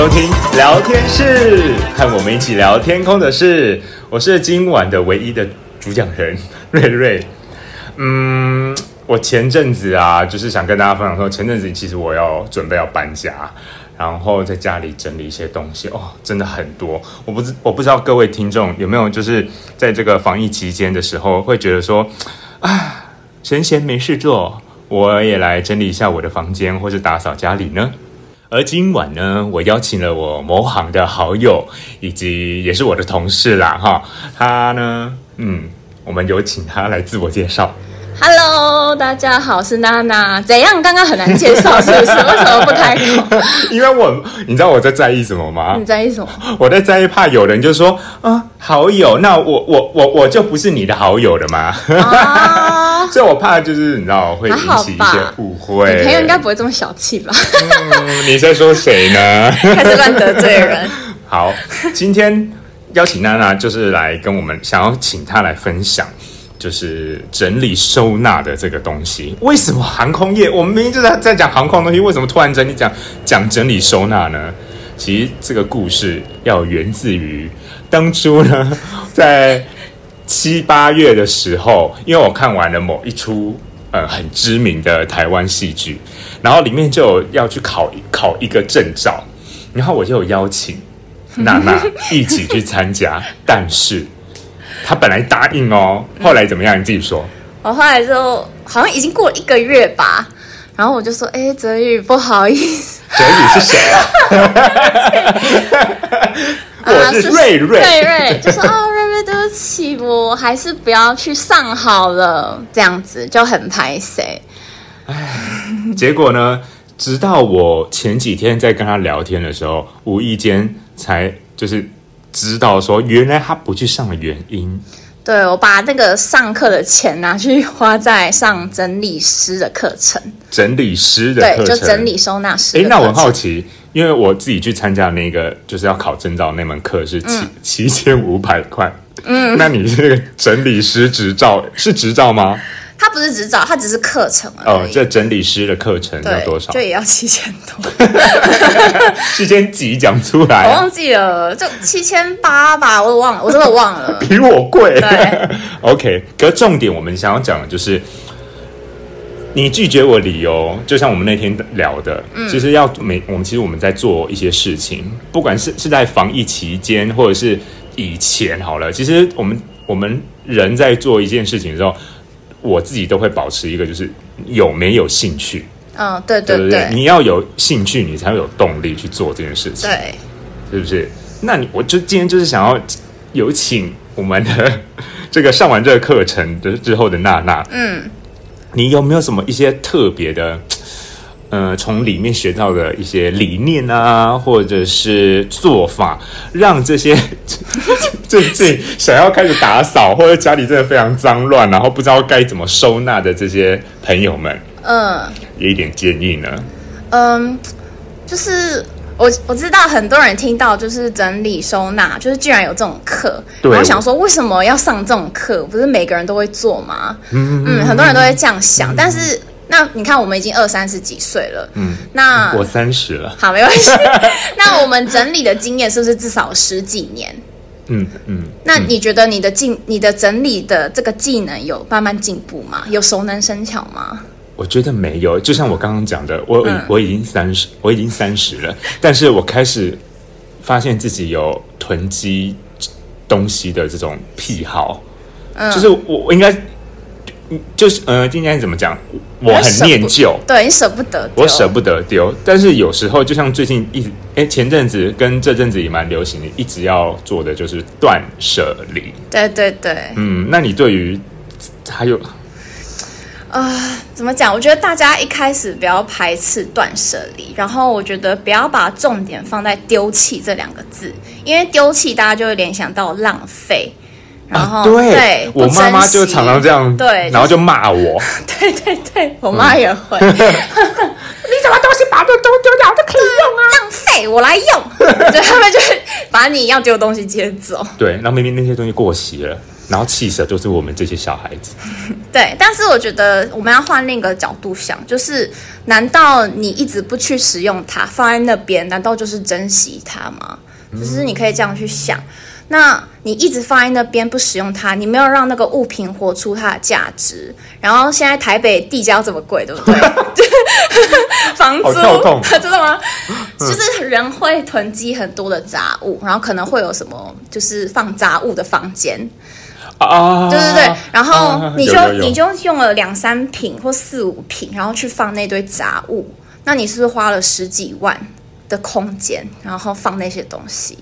收听聊天室，和我们一起聊天空的事。我是今晚的唯一的主讲人瑞瑞。嗯，我前阵子啊，就是想跟大家分享说，前阵子其实我要准备要搬家，然后在家里整理一些东西哦，真的很多。我不知我不知道各位听众有没有就是在这个防疫期间的时候，会觉得说啊，闲闲没事做，我也来整理一下我的房间，或是打扫家里呢。而今晚呢，我邀请了我某行的好友，以及也是我的同事啦，哈，他呢，嗯，我们有请他来自我介绍。Hello，大家好，我是娜娜。怎样？刚刚很难介绍，是不是？为什么不开口？因为我，你知道我在在意什么吗？你在意什么？我在在意，怕有人就说啊，好友，那我我我我就不是你的好友了吗？啊，所以我怕就是你知道会引起一些误会。你朋友应该不会这么小气吧？嗯，你在说谁呢？开始乱得罪人。好，今天邀请娜娜，就是来跟我们想要请她来分享。就是整理收纳的这个东西，为什么航空业？我们明明就在在讲航空东西，为什么突然整理讲讲整理收纳呢？其实这个故事要源自于当初呢，在七八月的时候，因为我看完了某一出呃很知名的台湾戏剧，然后里面就有要去考考一个证照，然后我就有邀请娜娜 一起去参加，但是。她本来答应哦，后来怎么样？你自己说。我后来就好像已经过了一个月吧，然后我就说：“哎，泽宇，不好意思。”泽宇是谁啊？我是瑞瑞，瑞瑞就说：“啊，对不起，我还是不要去上好了。”这样子就很拍谁。哎，结果呢？直到我前几天在跟他聊天的时候，无意间才就是。知道说原来他不去上的原因，对，我把那个上课的钱拿去花在上整理师的课程，整理师的课程，对，就整理收纳师。哎，那我很好奇，因为我自己去参加那个就是要考证照那门课是七七千五百块，嗯，那你这个整理师执照是执照吗？它不是执照，它只是课程而已。哦，这整理师的课程要多少？就也要七千多。七千几讲出来？我忘记了，就七千八吧，我都忘了，我真的忘了。比我贵。对。OK，可是重点我们想要讲的就是，你拒绝我理由，就像我们那天聊的，嗯、其实要每我们其实我们在做一些事情，不管是是在防疫期间，或者是以前好了，其实我们我们人在做一件事情的时候。我自己都会保持一个，就是有没有兴趣。嗯、哦，对对对，对，你要有兴趣，你才会有动力去做这件事情。对，是不是？那你我就今天就是想要有请我们的这个上完这个课程的之后的娜娜。嗯，你有没有什么一些特别的？呃，从里面学到的一些理念啊，或者是做法，让这些 最近想要开始打扫，或者家里真的非常脏乱，然后不知道该怎么收纳的这些朋友们，嗯，有一点建议呢。嗯，就是我我知道很多人听到就是整理收纳，就是居然有这种课，对，然后想说为什么要上这种课？不是每个人都会做吗？嗯嗯，很多人都会这样想，嗯、但是。那你看，我们已经二三十几岁了，嗯，那我三十了，好，没关系。那我们整理的经验是不是至少十几年？嗯嗯。那你觉得你的进、你的整理的这个技能有慢慢进步吗？有熟能生巧吗？我觉得没有，就像我刚刚讲的，我、嗯、我已经三十，我已经三十了，但是我开始发现自己有囤积东西的这种癖好，嗯，就是我我应该。就是呃，今天怎么讲？我很念旧，对你舍不得，我舍不得丢。但是有时候，就像最近一直，哎，前阵子跟这阵子也蛮流行的，一直要做的就是断舍离。对对对，嗯，那你对于还有啊、呃，怎么讲？我觉得大家一开始不要排斥断舍离，然后我觉得不要把重点放在丢弃这两个字，因为丢弃大家就会联想到浪费。然后，啊、对，对我妈妈就常常这样，对，然后就骂我。对对对，我妈也会。嗯、你怎么东西把这都丢掉都可以用啊？浪费，我来用。对，他们就把你要丢的东西接走。对，那明明那些东西过期了。然后弃舍就是我们这些小孩子。对，但是我觉得我们要换另一个角度想，就是难道你一直不去使用它，放在那边，难道就是珍惜它吗？就是你可以这样去想。那你一直放在那边不使用它，你没有让那个物品活出它的价值。然后现在台北地价这么贵，对不对？房租 真的吗？就是人会囤积很多的杂物，然后可能会有什么，就是放杂物的房间啊，对对对。然后你就、啊、你就用了两三瓶或四五瓶，然后去放那堆杂物，那你是不是花了十几万的空间，然后放那些东西？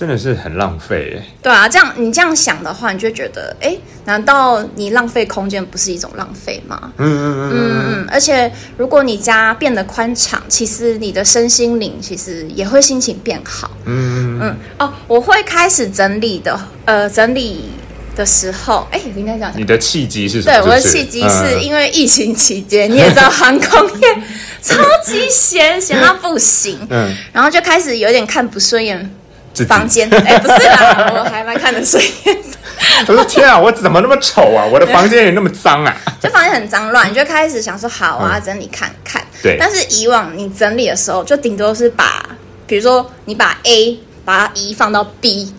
真的是很浪费哎。对啊，这样你这样想的话，你就会觉得，哎，难道你浪费空间不是一种浪费吗？嗯嗯嗯嗯嗯。而且，如果你家变得宽敞，其实你的身心灵其实也会心情变好。嗯嗯嗯。哦，我会开始整理的，呃，整理的时候，哎，应该讲，你的契机是什么？对，我的契机是因为疫情期间，你也知道，航空业超级闲，闲到不行。嗯。然后就开始有点看不顺眼。房间哎，不是啦，我还蛮看得顺眼的。我说天啊，我怎么那么丑啊？我的房间也那么脏啊！就房间很脏乱，你就开始想说好啊，整理看看。对。但是以往你整理的时候，就顶多是把，比如说你把 A 把它移放到 B。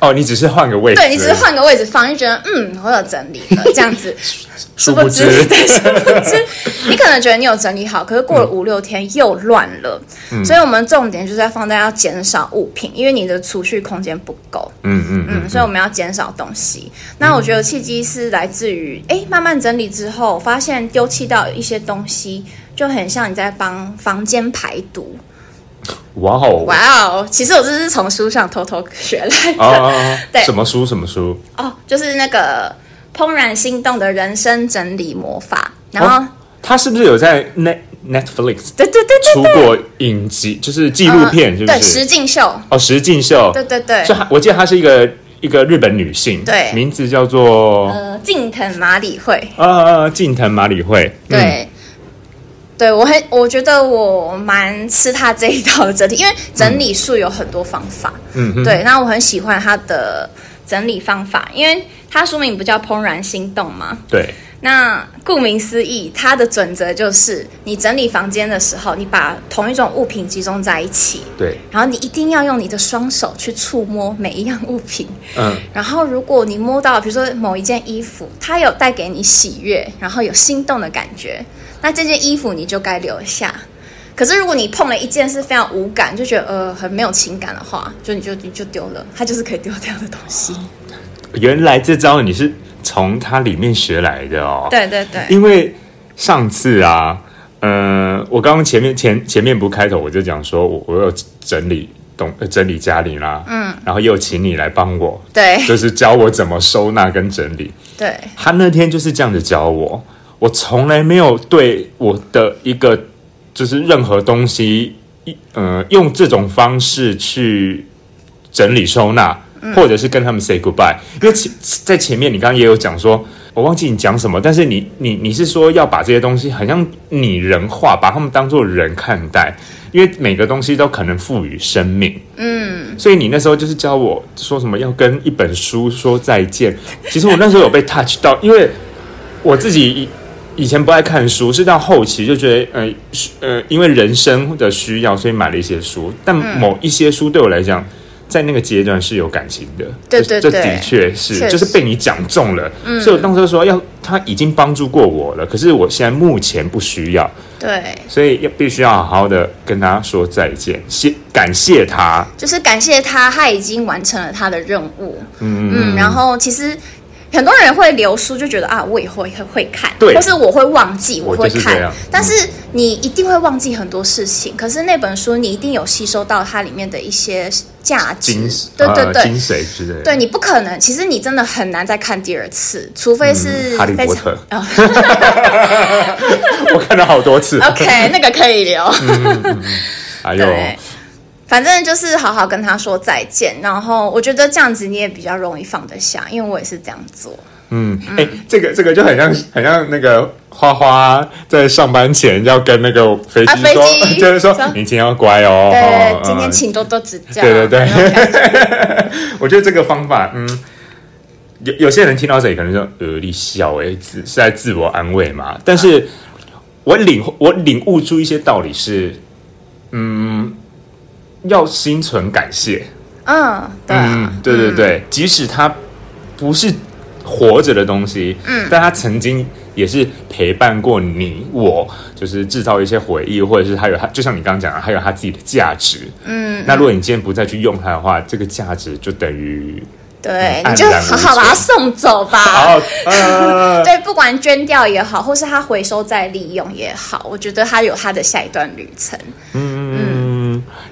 哦，你只是换个位置，对，你只是换个位置放，就觉得嗯，我有整理了这样子。殊不知，对，殊不知，你可能觉得你有整理好，可是过了五六天又乱了。嗯，所以我们重点就是在放在要减少物品，因为你的储蓄空间不够。嗯嗯嗯，所以我们要减少东西。那我觉得契机是来自于，哎，慢慢整理之后，发现丢弃到一些东西，就很像你在帮房间排毒。哇哦！哇哦！其实我这是从书上偷偷学来的。哦，对，什么书？什么书？哦，就是那个《怦然心动的人生整理魔法》。然后，他是不是有在 Net Netflix？对对对对，出过影集，就是纪录片，是不是？对，实境秀。哦，实境秀。对对对。就我记得她是一个一个日本女性，对，名字叫做呃近藤麻里惠。呃，近藤麻里惠。对。对，我很，我觉得我蛮吃他这一套的整体，因为整理术有很多方法。嗯哼，对，那我很喜欢他的整理方法，因为他书名不叫《怦然心动》吗？对。那顾名思义，它的准则就是，你整理房间的时候，你把同一种物品集中在一起。对。然后你一定要用你的双手去触摸每一样物品。嗯。然后如果你摸到，比如说某一件衣服，它有带给你喜悦，然后有心动的感觉。那这件衣服你就该留下，可是如果你碰了一件是非常无感，就觉得呃很没有情感的话，就你就你就丢了，它就是可以丢掉的东西。原来这招你是从它里面学来的哦。对对对。因为上次啊，呃，我刚刚前面前前面不开头我就讲说我我有整理东整理家里啦，嗯，然后又请你来帮我，对，就是教我怎么收纳跟整理。对，他那天就是这样子教我。我从来没有对我的一个就是任何东西，呃，用这种方式去整理收纳，或者是跟他们 say goodbye。因为前在前面你刚刚也有讲说，我忘记你讲什么，但是你你你是说要把这些东西好像拟人化，把他们当做人看待，因为每个东西都可能赋予生命。嗯，所以你那时候就是教我说什么要跟一本书说再见。其实我那时候有被 touch 到，因为我自己。以前不爱看书，是到后期就觉得，呃，呃，因为人生的需要，所以买了一些书。但某一些书对我来讲，在那个阶段是有感情的。对对对，这的确是，就是被你讲中了。嗯。所以我当时说，要他已经帮助过我了，可是我现在目前不需要。对。所以要必须要好好的跟他说再见，谢感谢他。就是感谢他，他已经完成了他的任务。嗯嗯。然后其实。很多人会留书，就觉得啊，我以后会会看，对，或是我会忘记，我会看。是但是你一定会忘记很多事情，可是那本书你一定有吸收到它里面的一些价值，对对对，精髓之类。对，你不可能，其实你真的很难再看第二次，除非是、嗯、哈利波特。我看了好多次。OK，那个可以留。还有。反正就是好好跟他说再见，然后我觉得这样子你也比较容易放得下，因为我也是这样做。嗯，哎、欸，这个这个就很像，很像那个花花在上班前要跟那个飞机说，啊、飞 就是说你今天要乖哦。对，哦、今天请多多指教。对对对，我觉得这个方法，嗯，有有些人听到这里可能说呃，你笑哎，是在自我安慰嘛？但是我领我领悟出一些道理是，嗯，要心存感谢。嗯，对、啊嗯，对对对，嗯、即使它不是活着的东西，嗯，但它曾经也是陪伴过你我，就是制造一些回忆，或者是它有它，就像你刚刚讲的，还有它自己的价值。嗯，那如果你今天不再去用它的话，这个价值就等于。对，你就好好把它送走吧。好，呃、对，不管捐掉也好，或是它回收再利用也好，我觉得它有它的下一段旅程。嗯，嗯，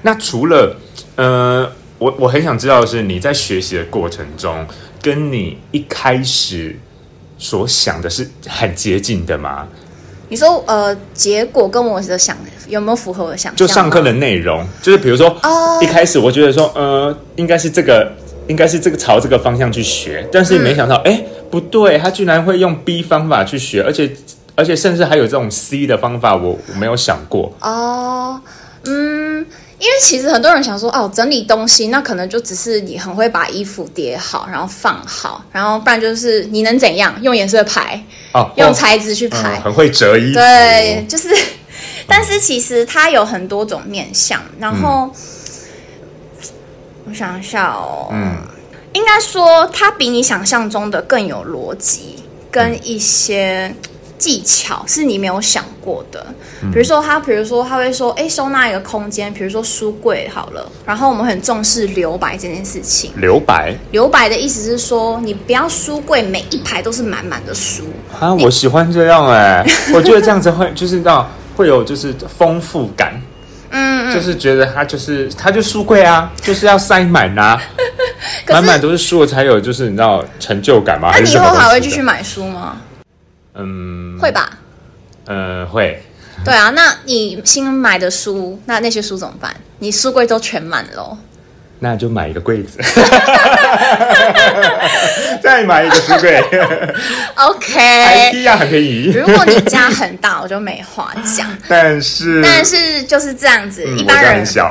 那除了呃，我我很想知道的是，你在学习的过程中，跟你一开始所想的是很接近的吗？你说呃，结果跟我的想有没有符合我的想象？就上课的内容，就是比如说，哦，一开始我觉得说，呃，应该是这个。应该是这个朝这个方向去学，但是没想到，哎、嗯，不对，他居然会用 B 方法去学，而且而且甚至还有这种 C 的方法，我我没有想过。哦，嗯，因为其实很多人想说，哦，整理东西，那可能就只是你很会把衣服叠好，然后放好，然后不然就是你能怎样？用颜色排，哦，用材质去排，嗯，很会折衣服。对，就是，但是其实它有很多种面向，然后。嗯我想一下哦，嗯，应该说它比你想象中的更有逻辑，跟一些技巧是你没有想过的。嗯、比如说，他比如说他会说，哎，收纳一个空间，比如说书柜好了，然后我们很重视留白这件事情。留白，留白的意思是说，你不要书柜每一排都是满满的书啊。我喜欢这样哎、欸，我觉得这样子会就是让会有就是丰富感。嗯，就是觉得他就是他就书柜啊，就是要塞满啊，满满都是书才有，就是你知道成就感吗？那你以后还会继续买书吗？嗯，会吧。呃，会。对啊，那你新买的书，那那些书怎么办？你书柜都全满了。那就买一个柜子，再买一个书柜。OK，IKEA 很便宜。如果你家很大，我就没话讲。但是，但是就是这样子，嗯、一般人很小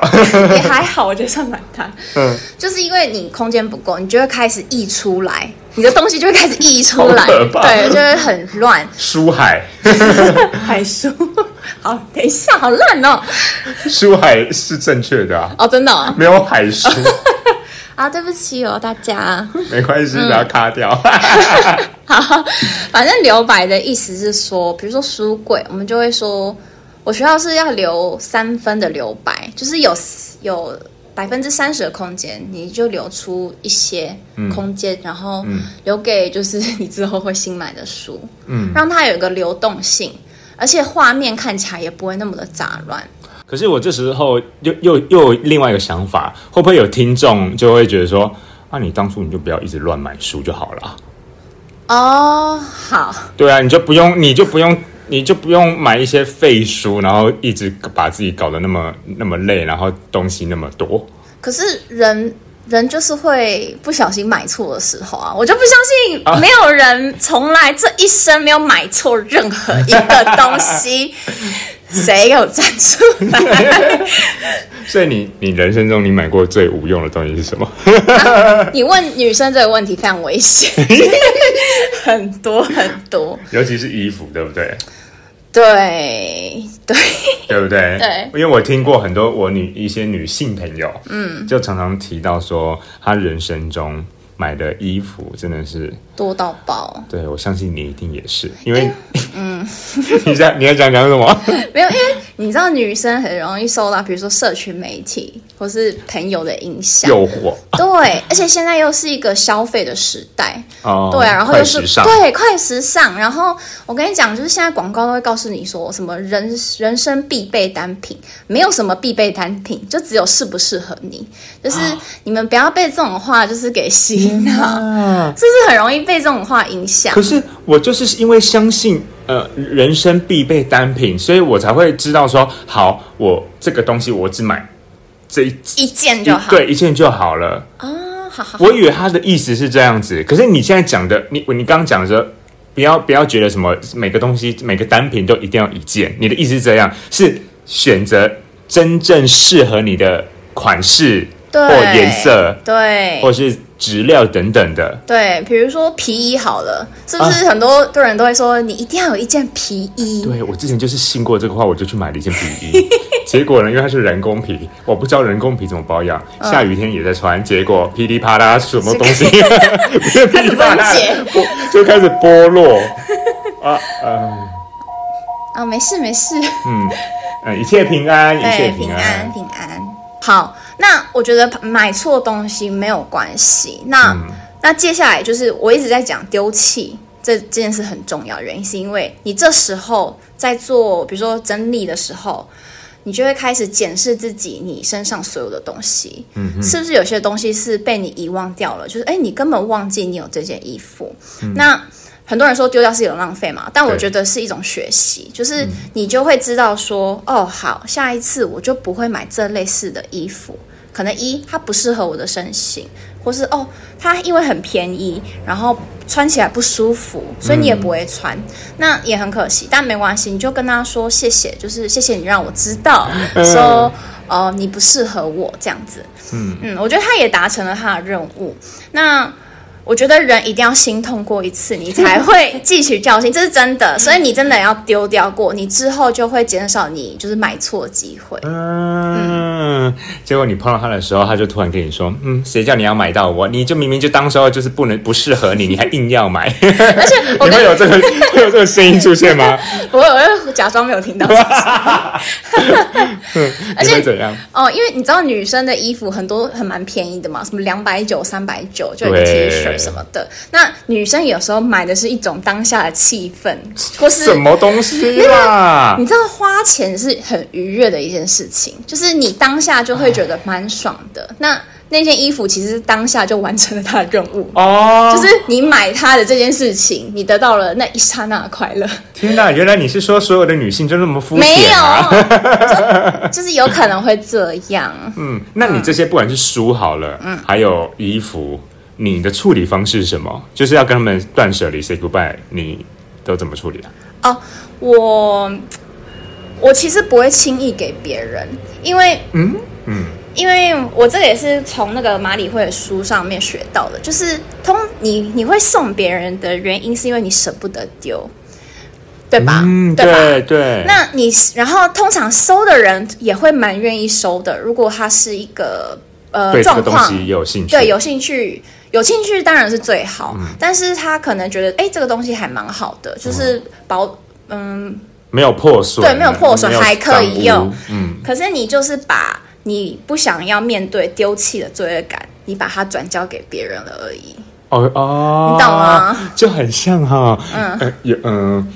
也还好，我觉得算蛮大。嗯，就是因为你空间不够，你就会开始溢出来，你的东西就会开始溢出来，对，就会很乱。书海，海书。好，等一下，好烂哦！书海是正确的啊。哦，真的、哦、没有海书 啊？对不起哦，大家。没关系，把它卡掉。好，反正留白的意思是说，比如说书柜，我们就会说，我学校是要留三分的留白，就是有有百分之三十的空间，你就留出一些空间，嗯、然后留给就是你之后会新买的书，嗯，让它有一个流动性。而且画面看起来也不会那么的杂乱。可是我这时候又又又有另外一个想法，会不会有听众就会觉得说：“啊，你当初你就不要一直乱买书就好了。”哦，好。对啊，你就不用，你就不用，你就不用买一些废书，然后一直把自己搞得那么那么累，然后东西那么多。可是人。人就是会不小心买错的时候啊，我就不相信没有人从来这一生没有买错任何一个东西，谁有站出来？所以你你人生中你买过最无用的东西是什么？啊，你问女生这个问题非常危险，很多很多，尤其是衣服，对不对？对对，对不对？对，因为我听过很多我女一些女性朋友，嗯，就常常提到说，她人生中买的衣服真的是多到爆。对，我相信你一定也是，因为，嗯，你在你在讲讲什么？没有，因为你知道女生很容易受到，比如说社群媒体或是朋友的影响、诱惑。对，而且现在又是一个消费的时代，哦，对，然后又是对快时尚。然后我跟你讲，就是现在广告都会告诉你说什么人人生必备单品，没有什么必备单品，就只有适不适合你。就是你们不要被这种话就是给洗脑，啊、是不是很容易被这种话影响？可是我就是因为相信。呃，人生必备单品，所以我才会知道说，好，我这个东西我只买这一一件就好，对，一件就好了。啊、哦，好好。我以为他的意思是这样子，可是你现在讲的，你你刚刚讲的说，不要不要觉得什么每个东西每个单品都一定要一件，你的意思是这样，是选择真正适合你的款式或颜色，对，或是。质料等等的。对，比如说皮衣好了，是不是很多多人都会说你一定要有一件皮衣？对，我之前就是信过这个话，我就去买了一件皮衣。结果呢，因为它是人工皮，我不知道人工皮怎么保养，嗯、下雨天也在穿，结果噼里啪啦什么东西，噼里啪啦就开始剥落啊嗯 啊，没事没事，嗯嗯，一切平安，一切平安平安。好，那我觉得买错东西没有关系。那、嗯、那接下来就是我一直在讲丢弃这这件事很重要，原因是因为你这时候在做，比如说整理的时候。你就会开始检视自己，你身上所有的东西，嗯，是不是有些东西是被你遗忘掉了？就是，哎，你根本忘记你有这件衣服。嗯、那很多人说丢掉是一种浪费嘛，但我觉得是一种学习，就是你就会知道说，嗯、哦，好，下一次我就不会买这类似的衣服。可能一它不适合我的身形，或是哦，它因为很便宜，然后穿起来不舒服，所以你也不会穿，嗯、那也很可惜。但没关系，你就跟他说谢谢，就是谢谢你让我知道，嗯、说哦、呃、你不适合我这样子。嗯嗯，我觉得他也达成了他的任务。那。我觉得人一定要心痛过一次，你才会汲取教训，这是真的。所以你真的要丢掉过，你之后就会减少你就是买错机会。嗯，嗯，结果你碰到他的时候，他就突然跟你说：“嗯，谁叫你要买到我？你就明明就当时候就是不能不适合你，你还硬要买。”而且你会有这个会有这个声音出现吗？我我会假装没有听到。而且怎样？哦，因为你知道女生的衣服很多很蛮便宜的嘛，什么两百九、三百九就一个 T 恤。什么的？那女生有时候买的是一种当下的气氛，或是什么东西啦？你知道花钱是很愉悦的一件事情，就是你当下就会觉得蛮爽的。那那件衣服其实当下就完成了它的任务哦，就是你买它的这件事情，你得到了那一刹那的快乐。天哪，原来你是说所有的女性就那么肤浅啊？没有就，就是有可能会这样。嗯，那你这些不管是书好了，嗯，还有衣服。你的处理方式是什么？就是要跟他们断舍离，say goodbye，你都怎么处理啊？哦，我我其实不会轻易给别人，因为嗯嗯，因为我这个也是从那个马里会的书上面学到的，就是通你你会送别人的原因是因为你舍不得丢，对吧？嗯，对吧？对。那你然后通常收的人也会蛮愿意收的，如果他是一个呃对状况，这个东西有兴趣，对，有兴趣。有兴趣当然是最好，嗯、但是他可能觉得，哎，这个东西还蛮好的，就是保，嗯，没有破损，对，没有破损，还可以用，嗯。可是你就是把你不想要面对丢弃的罪恶感，你把它转交给别人了而已。哦哦，你懂吗？就很像哈，嗯，呃、有嗯。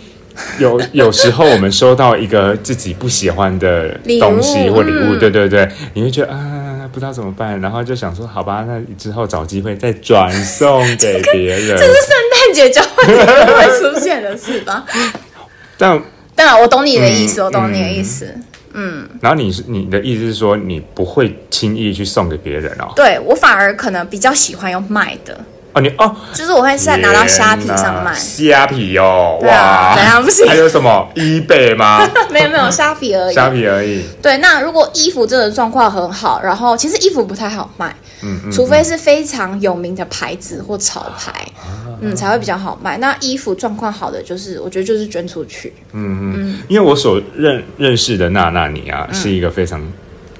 有 有时候我们收到一个自己不喜欢的东西或礼物，嗯、对对对，你会觉得啊，不知道怎么办，然后就想说，好吧，那之后找机会再转送给别人。这，是圣诞节交换会出现的事吧？但但我懂你的意思，嗯、我懂你的意思。嗯，嗯然后你是你的意思是说，你不会轻易去送给别人哦？对，我反而可能比较喜欢用卖的。哦，你哦，就是我会在拿到虾皮上卖虾皮哦，哇，啊、怎样不行？还有什么 eBay 吗？没有没有，虾皮而已，虾皮而已。对，那如果衣服真的状况很好，然后其实衣服不太好卖，嗯，嗯，除非是非常有名的牌子或潮牌，啊、嗯，才会比较好卖。那衣服状况好的，就是我觉得就是捐出去，嗯嗯，嗯因为我所认认识的娜娜你啊，是一个非常。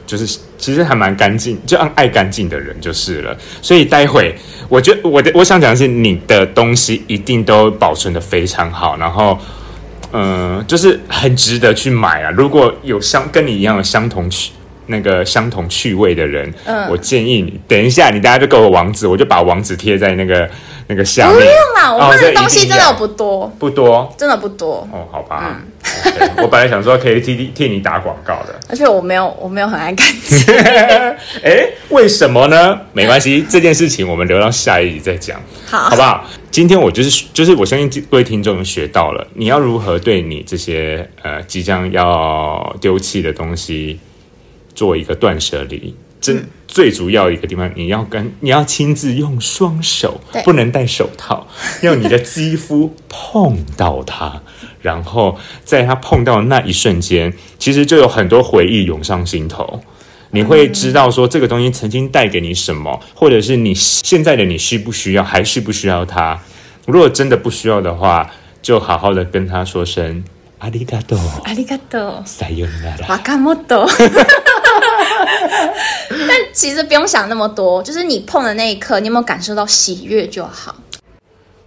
就是其实还蛮干净，就爱爱干净的人就是了。所以待会，我觉得我的我想讲的是，你的东西一定都保存得非常好，然后，嗯、呃，就是很值得去买啊。如果有相跟你一样的相同趣那个相同趣味的人，嗯，我建议你等一下，你大家就给我网址，我就把网址贴在那个。那个下面不用啦，我们的东西真的不多，不多，真的不多。哦，好吧。嗯，我本来想说可以替替你打广告的，而且我没有，我没有很爱干净。哎，为什么呢？没关系，这件事情我们留到下一集再讲，好，好不好？今天我就是就是，我相信各位听众学到了，你要如何对你这些呃即将要丢弃的东西做一个断舍离。真最主要一个地方，你要跟你要亲自用双手，对不能戴手套，用你的肌肤碰到它，然后在它碰到的那一瞬间，其实就有很多回忆涌上心头。 你会知道说这个东西曾经带给你什么，或者是你现在的你需不需要，还需不需要它？如果真的不需要的话，就好好的跟他说声阿里嘎多，阿里嘎多，さよなら，わかもと。 但其实不用想那么多，就是你碰的那一刻，你有没有感受到喜悦就好。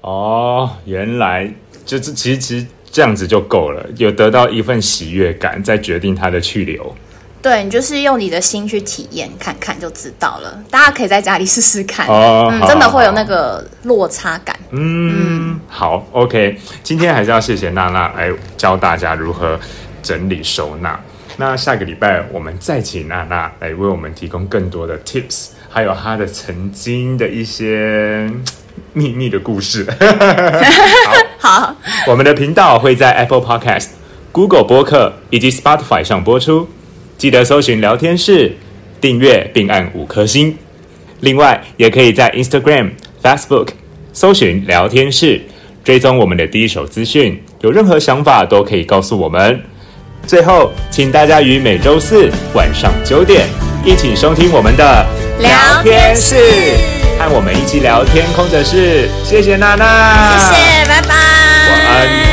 哦，原来就是其实其实这样子就够了，有得到一份喜悦感，再决定它的去留。对，你就是用你的心去体验看看就知道了。大家可以在家里试试看，哦、嗯，真的会有那个落差感。嗯，嗯好，OK。今天还是要谢谢娜娜来教大家如何整理收纳。那下个礼拜我们再请娜娜来为我们提供更多的 tips，还有她的曾经的一些秘密的故事。好，好，我们的频道会在 Apple Podcast、Google 播客以及 Spotify 上播出。记得搜寻聊天室，订阅并按五颗星。另外，也可以在 Instagram、Facebook 搜寻聊天室，追踪我们的第一手资讯。有任何想法都可以告诉我们。最后，请大家于每周四晚上九点一起收听我们的聊天室，和我们一起聊天空的事。谢谢娜娜，谢谢，拜拜，晚安。